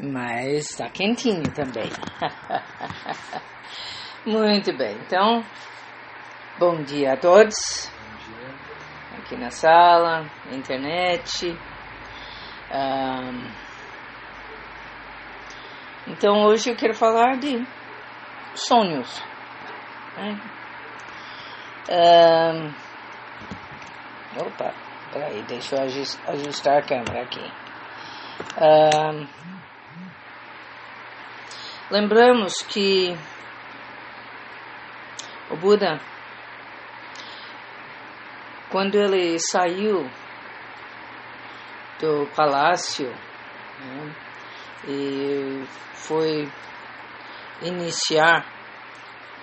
mas está quentinho também. Muito bem, então, bom dia a todos. Aqui na sala, internet. Então, hoje eu quero falar de sonhos. Né? Opa, peraí, deixa eu ajustar a câmera aqui. Lembramos que o Buda, quando ele saiu do palácio né, e foi iniciar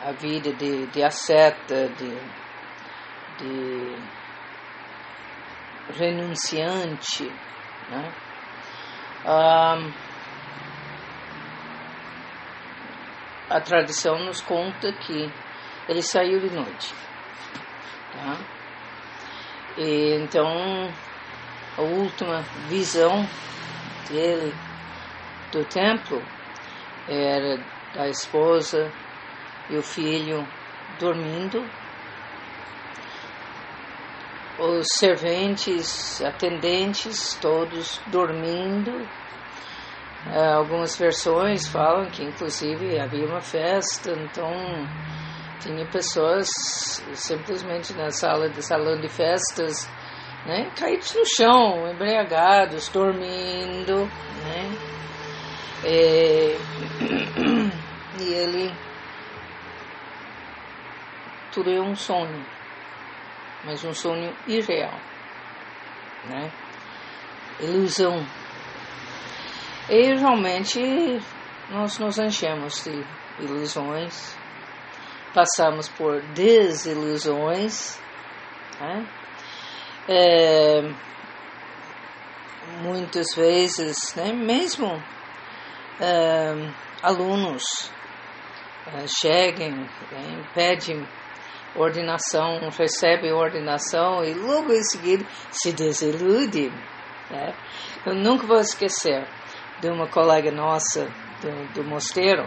a vida de, de asceta, de, de renunciante, né? Um, a tradição nos conta que ele saiu de noite. Tá? E, então, a última visão dele do templo era da esposa e o filho dormindo, os serventes, atendentes, todos dormindo. Uh, algumas versões falam que inclusive havia uma festa, então tinha pessoas simplesmente na sala de salão de festas, né, caídos no chão, embriagados, dormindo, né? E, e ele tudo é um sonho, mas um sonho irreal, né? Ilusão. E realmente nós nos enchemos de ilusões passamos por desilusões, né? é, muitas vezes, né, mesmo é, alunos é, chegam, né, pedem ordenação, recebem ordenação e logo em seguida se desiludem. Né? Eu nunca vou esquecer de uma colega nossa do, do mosteiro,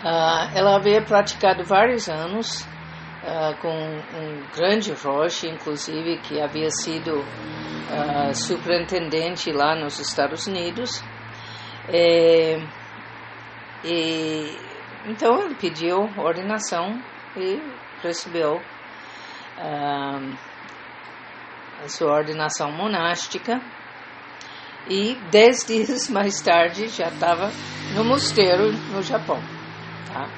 Uh, ela havia praticado vários anos uh, com um grande roche, inclusive, que havia sido uh, superintendente lá nos Estados Unidos. E, e, então ele pediu ordenação e recebeu a sua ordenação monástica. E dez dias mais tarde já estava no mosteiro no Japão. Tá?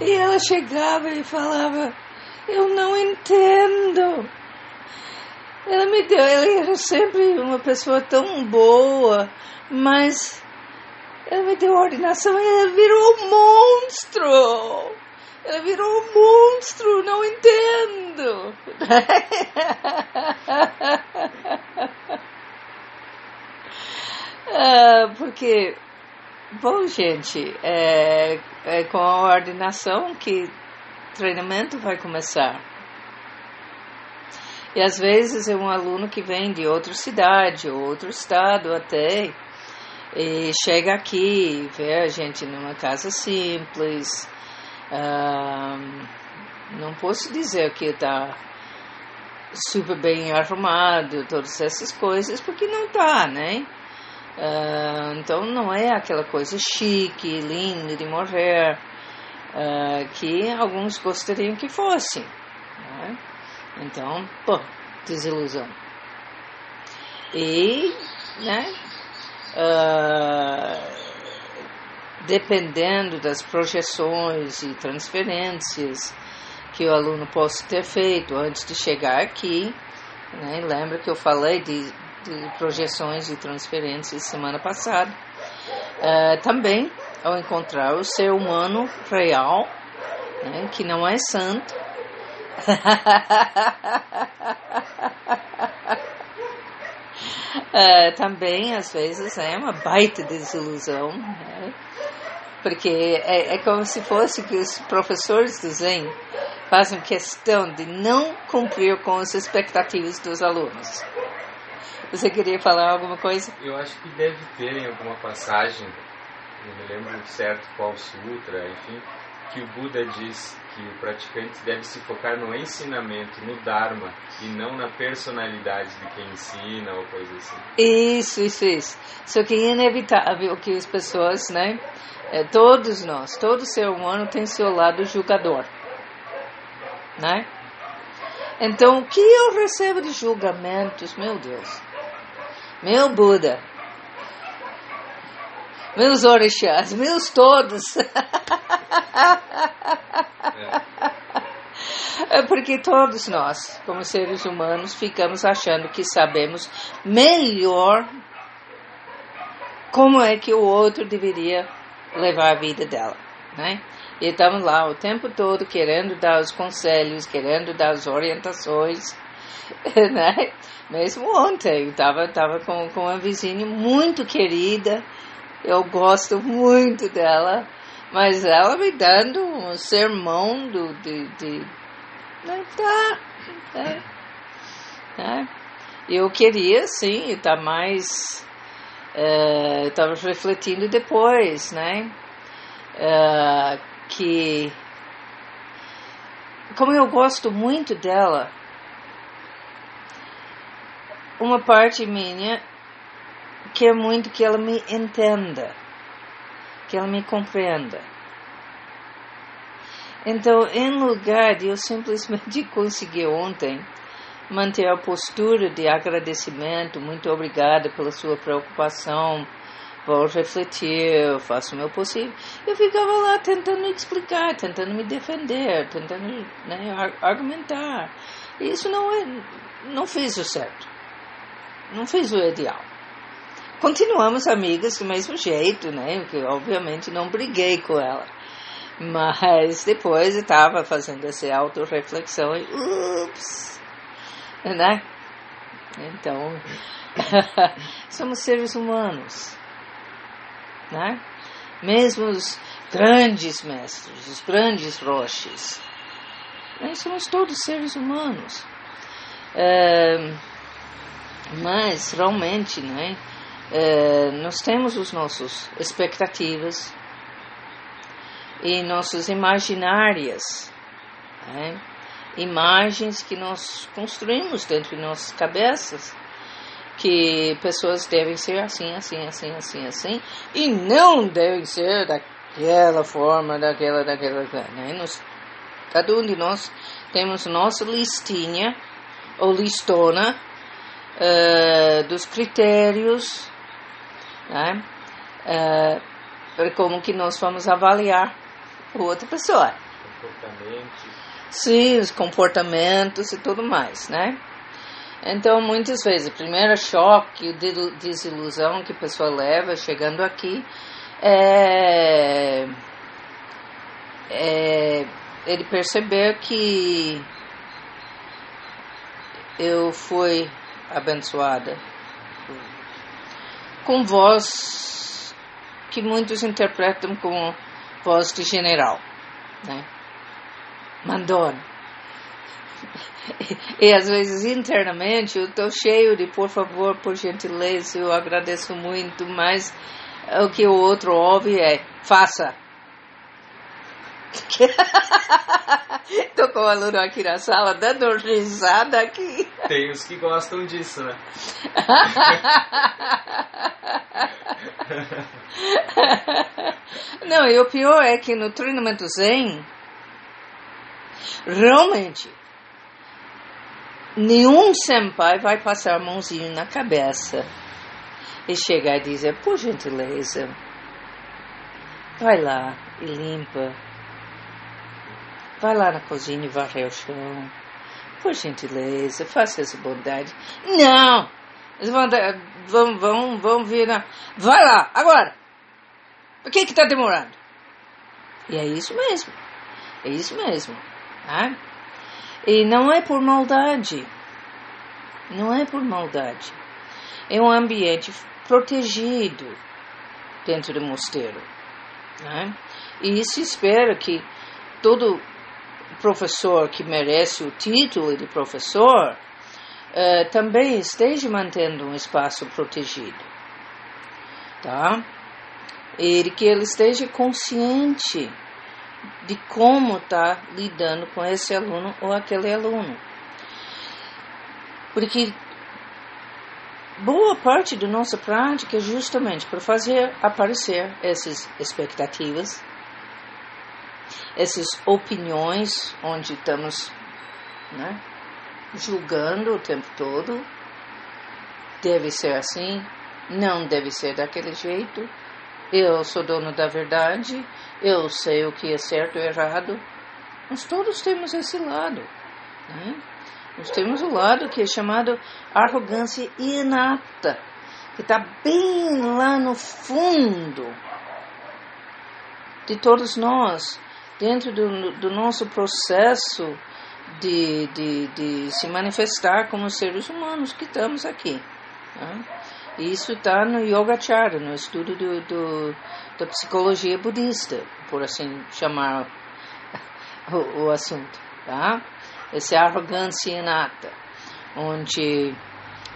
E ela chegava e falava: Eu não entendo. Ela me deu, ela era sempre uma pessoa tão boa, mas ela me deu ordenação e ela virou um monstro. Ela virou um monstro, não entendo. ah, porque Bom, gente, é, é com a ordenação que treinamento vai começar. E às vezes é um aluno que vem de outra cidade, outro estado até, e chega aqui, vê a gente numa casa simples. Ah, não posso dizer que está super bem arrumado, todas essas coisas, porque não está, né? Uh, então não é aquela coisa chique, linda de morrer, uh, que alguns gostariam que fosse. Né? Então, pô, desilusão. E, né, uh, dependendo das projeções e transferências que o aluno possa ter feito antes de chegar aqui, né, lembra que eu falei de de projeções e transferências semana passada. Uh, também, ao encontrar o ser humano real, né, que não é santo, uh, também às vezes é uma baita desilusão, né? porque é, é como se fosse que os professores do Zen fazem questão de não cumprir com as expectativas dos alunos. Você queria falar alguma coisa? Eu acho que deve ter em alguma passagem, não me lembro certo qual sutra, enfim, que o Buda diz que o praticante deve se focar no ensinamento, no Dharma, e não na personalidade de quem ensina ou coisa assim. Isso, isso, isso. Só que é inevitável que as pessoas, né? É, todos nós, todo ser humano tem seu lado julgador, né? Então, o que eu recebo de julgamentos, meu Deus, meu Buda, meus orixás, meus todos. É porque todos nós, como seres humanos, ficamos achando que sabemos melhor como é que o outro deveria levar a vida dela, né? E estamos lá o tempo todo querendo dar os conselhos, querendo dar as orientações, né? Mesmo ontem, eu estava tava com, com uma vizinha muito querida, eu gosto muito dela, mas ela me dando um sermão do, de, de né, tá, tá, tá. Eu queria, sim, estar tá mais. Uh, estava refletindo depois, né? Uh, que. Como eu gosto muito dela, uma parte minha quer muito que ela me entenda, que ela me compreenda. Então, em lugar de eu simplesmente conseguir ontem manter a postura de agradecimento, muito obrigada pela sua preocupação, vou refletir, faço o meu possível. Eu ficava lá tentando explicar, tentando me defender, tentando né, argumentar. Isso não, é, não fez o certo, não fez o ideal. Continuamos amigas do mesmo jeito, né? Porque obviamente não briguei com ela. Mas depois estava fazendo essa autorreflexão e ups, né? Então, somos seres humanos, né? Mesmo os grandes mestres, os grandes roches, nós somos todos seres humanos. É, mas realmente, né? É, nós temos os nossos expectativas e nossas imaginárias, né? imagens que nós construímos dentro de nossas cabeças, que pessoas devem ser assim, assim, assim, assim, assim, e não devem ser daquela forma, daquela, daquela, né? Nós, cada um de nós temos nossa listinha ou listona uh, dos critérios né? É, como que nós vamos avaliar outra pessoa. Comportamentos. Sim, os comportamentos e tudo mais, né? Então, muitas vezes, o primeiro choque, desilusão que a pessoa leva chegando aqui é, é ele perceber que eu fui abençoada com voz que muitos interpretam como voz de general, né? Mandona. E, às vezes internamente eu estou cheio de por favor, por gentileza, eu agradeço muito, mas o que o outro ouve é faça. Tô com o aluno aqui na sala dando risada aqui. Tem os que gostam disso, né? Não, e o pior é que no treinamento Zen, realmente, nenhum senpai vai passar a mãozinha na cabeça e chegar e dizer, por gentileza, vai lá e limpa Vai lá na cozinha e varre o chão. Por gentileza, faça essa bondade. Não! Vão, vão, vão, vir na... Vai lá, agora! Por que que tá demorando? E é isso mesmo. É isso mesmo. Né? E não é por maldade. Não é por maldade. É um ambiente protegido dentro do mosteiro. Né? E isso espera que todo professor que merece o título de professor uh, também esteja mantendo um espaço protegido, tá? E que ele esteja consciente de como está lidando com esse aluno ou aquele aluno. Porque boa parte da nossa prática é justamente para fazer aparecer essas expectativas, essas opiniões onde estamos né, julgando o tempo todo. Deve ser assim, não deve ser daquele jeito. Eu sou dono da verdade, eu sei o que é certo e errado. Nós todos temos esse lado. Né? Nós temos o lado que é chamado arrogância inata, que está bem lá no fundo de todos nós, dentro do, do nosso processo de, de, de, se manifestar como seres humanos que estamos aqui. Né? Isso está no Yogacara, no estudo do, do, da psicologia budista, por assim chamar o, o assunto. Tá? essa arrogância inata, onde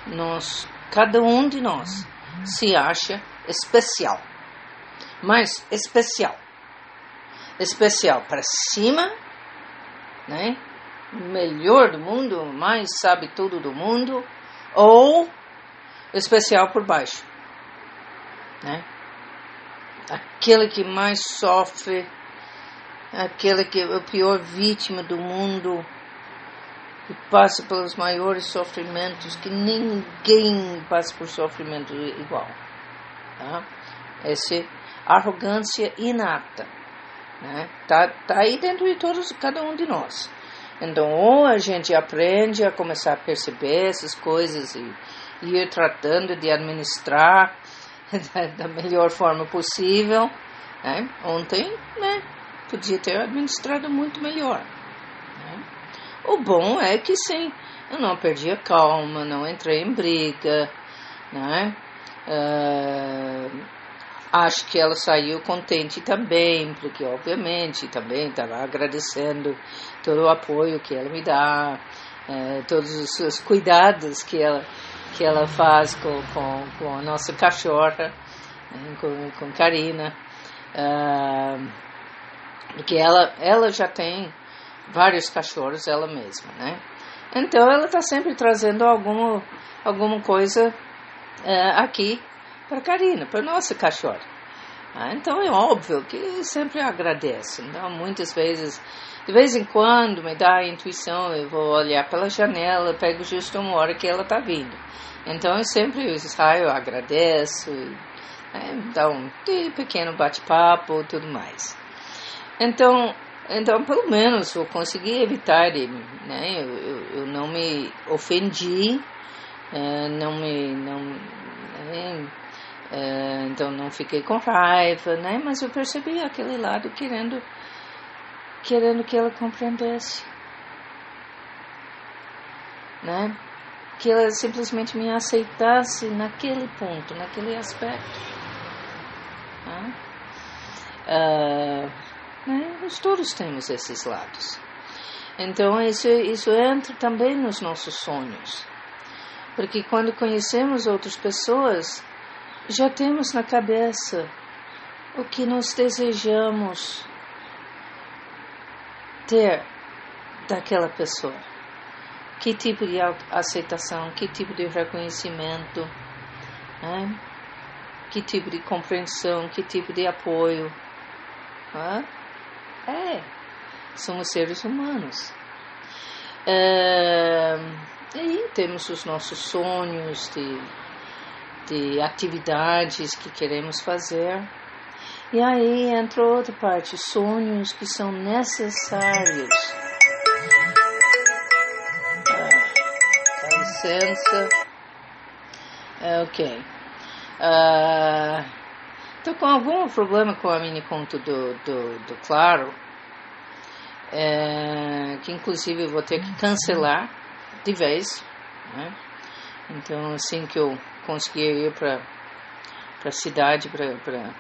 nós, cada um de nós se acha especial, mas especial, especial para cima, né? Melhor do mundo, mais sabe tudo do mundo, ou especial por baixo, né? Aquele que mais sofre, aquele que é a pior vítima do mundo, que passa pelos maiores sofrimentos, que ninguém passa por sofrimento igual. Tá? Essa arrogância inata. Né? Tá, tá aí dentro de todos, cada um de nós. Então, ou a gente aprende a começar a perceber essas coisas e, e ir tratando de administrar da, da melhor forma possível. Né? Ontem, né, podia ter administrado muito melhor. O bom é que sim, eu não perdi a calma, não entrei em briga, né? Uh, acho que ela saiu contente também, porque obviamente também estava agradecendo todo o apoio que ela me dá, uh, todos os, os, cuidados que ela, que ela faz com, com, com a nossa cachorra, né? com, com Karina. Uh, porque ela, ela já tem vários cachorros ela mesma, né? Então ela está sempre trazendo alguma, alguma coisa é, aqui para Karina, para nossa cachorra. Ah, então é óbvio que sempre agradeço. Então muitas vezes, de vez em quando me dá a intuição, eu vou olhar pela janela, pego justo uma hora que ela está vindo. Então eu sempre saio, agradeço, né, dá um pequeno bate-papo, tudo mais. Então então, pelo menos, eu consegui evitar né? Eu, eu, eu não me ofendi, é, não me... Não, né? É, então, não fiquei com raiva, né? Mas eu percebi aquele lado querendo, querendo que ela compreendesse, né? Que ela simplesmente me aceitasse naquele ponto, naquele aspecto. Né? Uh, né? Nós todos temos esses lados. Então, isso, isso entra também nos nossos sonhos. Porque quando conhecemos outras pessoas, já temos na cabeça o que nós desejamos ter daquela pessoa. Que tipo de aceitação, que tipo de reconhecimento, né? que tipo de compreensão, que tipo de apoio. Né? É, somos seres humanos. É, e temos os nossos sonhos de, de atividades que queremos fazer. E aí entra outra parte, sonhos que são necessários. Ah, dá licença. É, ok. Uh, Estou com algum problema com a mini conta do, do, do Claro, é, que inclusive eu vou ter que cancelar de vez. Né? Então, assim que eu conseguir ir para a cidade para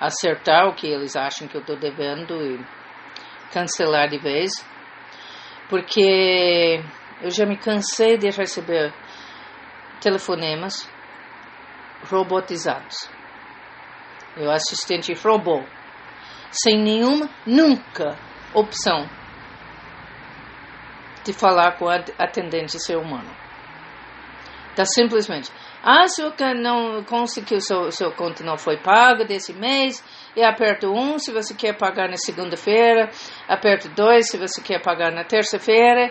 acertar o que eles acham que eu estou devendo e cancelar de vez, porque Eu já me cansei de receber telefonemas robotizados. Eu assistente robô, sem nenhuma, nunca opção de falar com a atendente ser humano. Tá simplesmente. Ah, se o não conseguiu, seu, seu conto não foi pago desse mês, e aperta um se você quer pagar na segunda-feira, aperta dois se você quer pagar na terça-feira,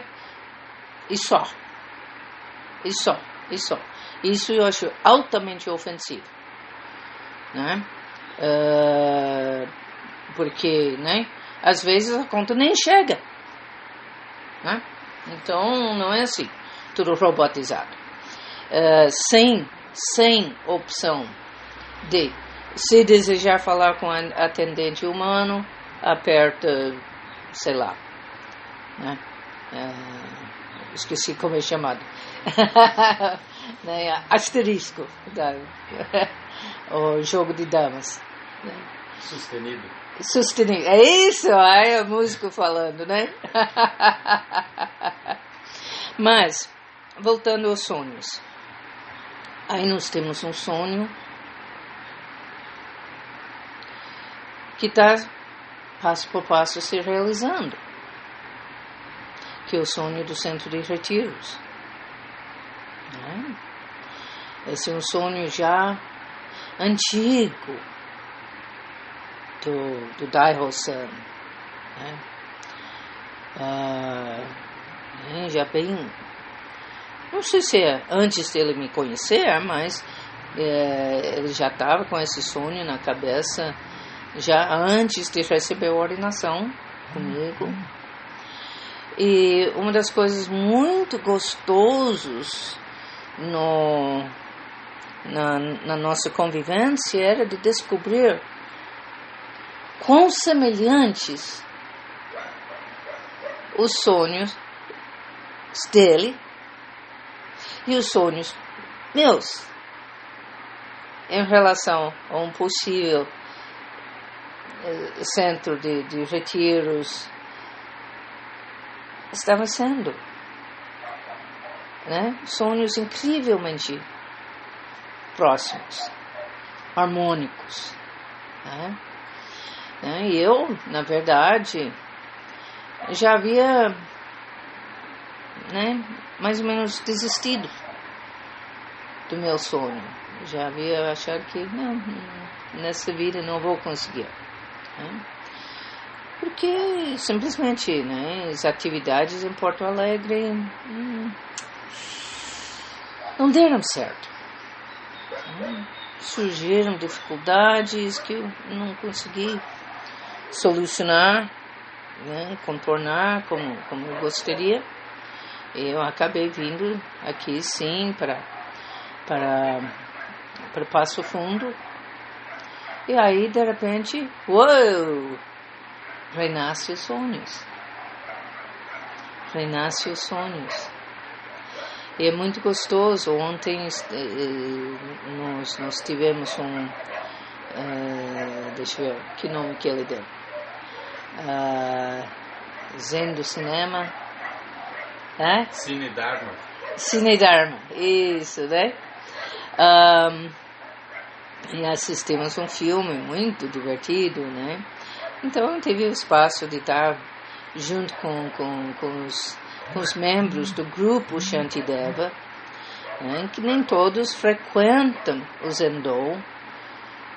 e só. E só, e só. Isso eu acho altamente ofensivo. Né? Uh, porque, né? Às vezes a conta nem chega. Né? Então, não é assim. Tudo robotizado. Uh, sem, sem opção de, se desejar falar com atendente humano, aperta, sei lá, né? Uh, esqueci como é chamado. né? Asterisco, da, o jogo de damas. Né? Sustenido. Sustenido. É isso, aí é o músico falando, né? Mas, voltando aos sonhos. Aí nós temos um sonho que está passo por passo se realizando, que é o sonho do centro de retiros. Né? Esse é um sonho já antigo do, do Daiho-san. Né? Ah, já bem. Não sei se é antes dele me conhecer, mas é, ele já estava com esse sonho na cabeça já antes de receber a ordenação comigo. E uma das coisas muito gostosas no, na, na nossa convivência era de descobrir quão semelhantes os sonhos dele e os sonhos meus em relação a um possível eh, centro de, de retiros estavam sendo né? sonhos incrivelmente próximos, harmônicos. Né? né? E eu, na verdade, já havia né, mais ou menos desistido do meu sonho. Já havia achado que não, nessa vida não vou conseguir. Né? Porque simplesmente né, as atividades em Porto Alegre hum, não deram certo. Surgiram dificuldades que eu não consegui solucionar, né, contornar como, como eu gostaria. Eu acabei vindo aqui sim para para para Passo Fundo. E aí de repente, uou, renasce os sonhos. Renasce os sonhos. E é muito gostoso. Ontem eh, nós, nós tivemos um. Uh, deixa eu ver, que nome que ele deu? Uh, Zen do Cinema. É? Cine Dharma. Cine Dharma, isso, né? Um, e assistimos um filme muito divertido, né? Então teve o espaço de estar junto com, com, com os com os membros do grupo Shantideva, né, que nem todos frequentam o Zendou.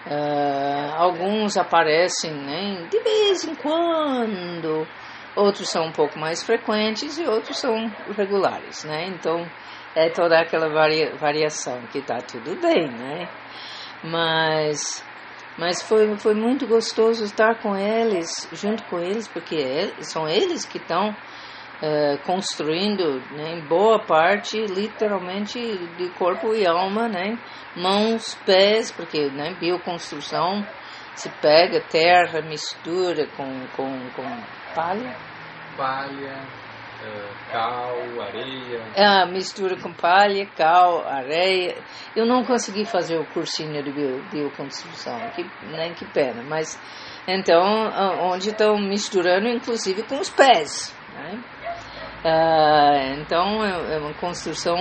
Uh, alguns aparecem né, de vez em quando, outros são um pouco mais frequentes e outros são regulares, né? Então é toda aquela varia, variação que está tudo bem, né? Mas mas foi, foi muito gostoso estar com eles, junto com eles, porque é, são eles que estão uh, construindo, né, em boa parte, literalmente de corpo e alma, né, mãos, pés, porque né, bioconstrução se pega terra, mistura com, com, com palha. Palha, uh, cal, areia. Ah, mistura com palha, cal, areia. Eu não consegui fazer o cursinho de bio, bioconstrução, que, nem que pena, mas então onde estão misturando inclusive com os pés. Né? Uh, então é, é uma construção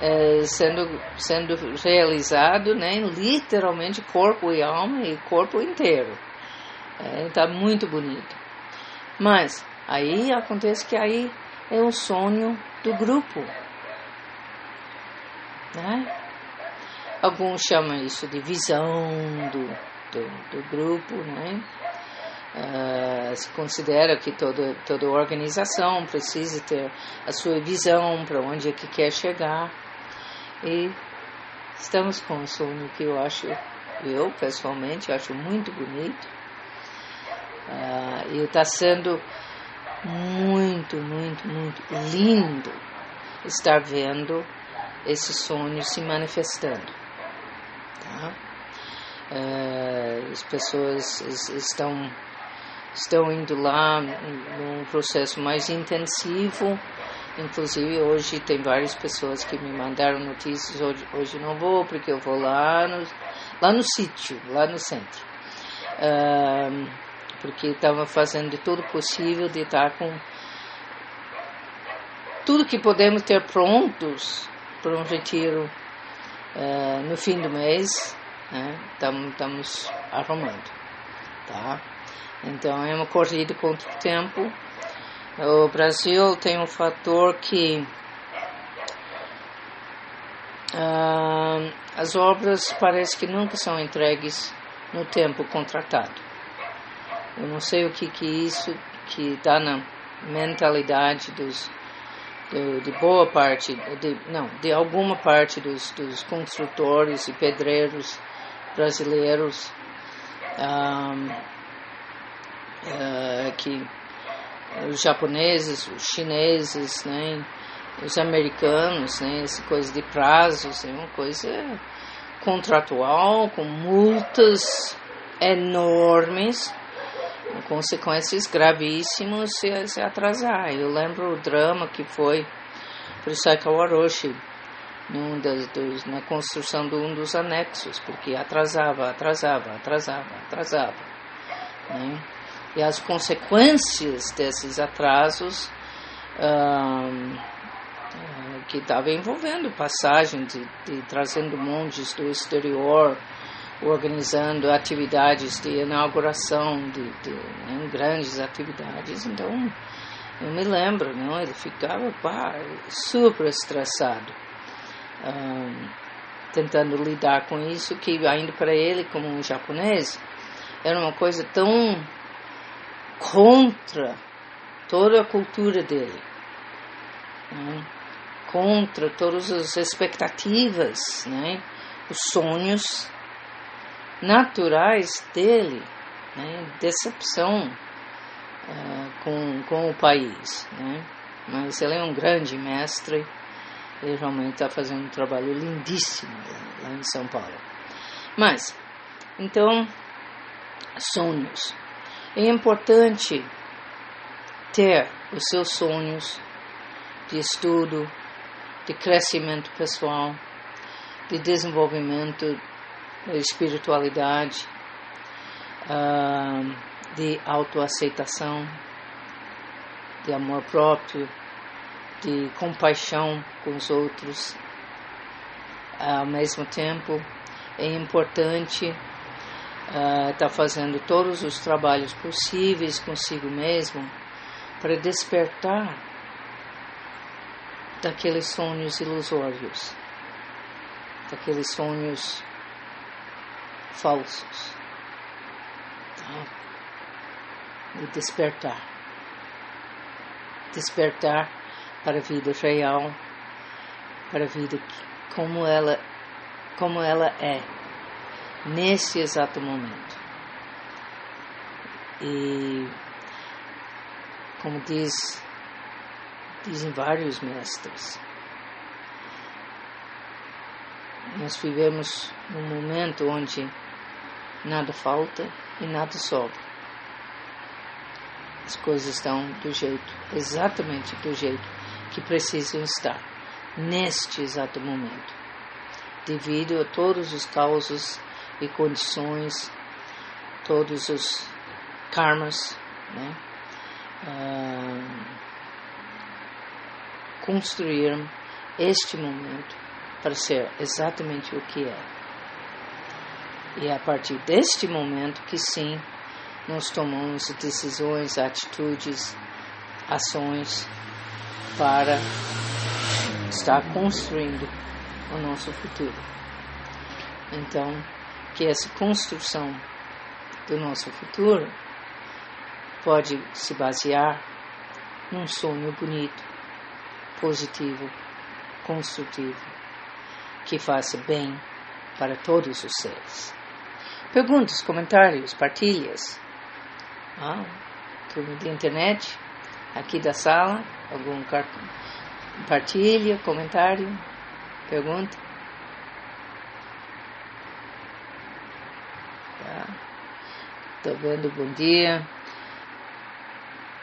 é, sendo, sendo realizado né, literalmente corpo e alma e corpo inteiro. Está é, muito bonito. Mas aí acontece que aí é o sonho do grupo. Né? Alguns chamam isso de visão do, do, do grupo, né? Uh, se considera que toda, toda organização precisa ter a sua visão para onde é que quer chegar. E estamos com um sonho que eu acho, eu pessoalmente acho muito bonito. Uh, e está sendo muito, muito, muito lindo estar vendo esse sonho se manifestando. Tá? Uh, as pessoas estão estão indo lá num processo mais intensivo. Inclusive hoje tem várias pessoas que me mandaram notícias. Hoje, hoje não vou porque eu vou lá no, lá no sítio, lá no centro. Uh, porque estava fazendo de tudo possível de estar com tudo que podemos ter prontos para um retiro uh, no fim do mês. Estamos né? arrumando, tá? Então é uma corrida contra o tempo. O Brasil tem um fator que uh, as obras parece que nunca são entregues no tempo contratado. Eu não sei o que que isso que está na mentalidade dos de, de, boa parte, de, não, de alguma parte dos, dos construtores e pedreiros brasileiros. Um, uh, que os japoneses, os chineses, né, os americanos, né, essa coisa de prazos, é uma coisa contratual, com multas enormes, consequências gravíssimas se, se atrasar. Eu lembro o drama que foi para o Saikawaroshi, num das, dos, na construção de um dos anexos, porque atrasava, atrasava, atrasava, atrasava. Né? e as consequências desses atrasos um, que estava envolvendo passagem de, de, trazendo monges do exterior, organizando atividades de inauguração de, de né, grandes atividades. Então, eu me lembro, não, ele ficava pá, super estressado, um, tentando lidar com isso, que ainda para ele, como um japonês, era uma coisa tão contra toda a cultura dele, né? contra todas as expectativas, né? os sonhos naturais dele, né? decepção uh, com, com o país. Né? Mas ele é um grande mestre, ele realmente está fazendo um trabalho lindíssimo lá, lá em São Paulo. Mas, então, sonhos. É importante ter os seus sonhos de estudo, de crescimento pessoal, de desenvolvimento da espiritualidade, de autoaceitação, de amor próprio, de compaixão com os outros. Ao mesmo tempo, é importante está ah, uh, fazendo todos os trabalhos possíveis consigo mesmo para despertar daqueles sonhos ilusórios, daqueles sonhos falsos. Tá? E despertar. Despertar para a vida real, para a vida como ela, como ela é nesse exato momento. E como diz, dizem vários mestres, nós vivemos num momento onde nada falta e nada sobra. As coisas estão do jeito, exatamente do jeito que precisam estar, neste exato momento, devido a todos os causos e condições, todos os karmas, né? Ah, construir este momento para ser exatamente o que é. E é a partir deste momento que sim, nós tomamos decisões, atitudes, ações para estar construindo o nosso futuro. Então, que essa construção do nosso futuro pode se basear num sonho bonito, positivo, construtivo, que faça bem para todos os seres. Perguntas, comentários, partilhas. Ah, turma de internet, aqui da sala, algum partilha, comentário, pergunta. Tá. Tô vendo bom dia.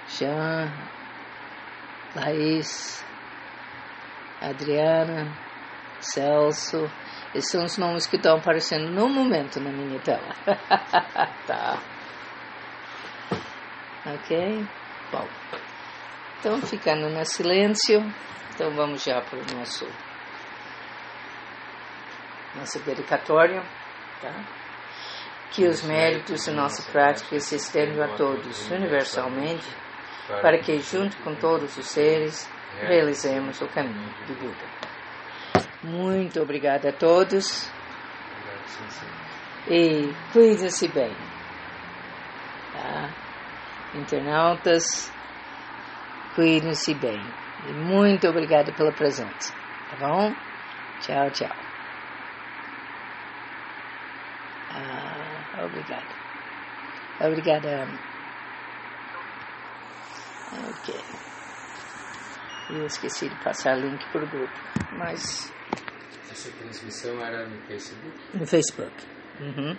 Jean, Laís, Adriana, Celso. Esses são os nomes que estão aparecendo no momento na minha tela. tá. Ok? Bom. Então, ficando no silêncio, então vamos já para o nosso nossa dedicatória, tá? Que os méritos de nossa prática se estendam a todos universalmente, para que, junto com todos os seres, realizemos o caminho do Buda. Muito obrigada a todos. E cuide-se bem. Tá? Internautas, cuidem-se bem. E muito obrigada pela presença. Tá bom? Tchau, tchau. Ah, obrigada. Obrigada. Ok. Eu esqueci de passar link para o grupo, mas essa transmissão era no Facebook? No Facebook. Uhum.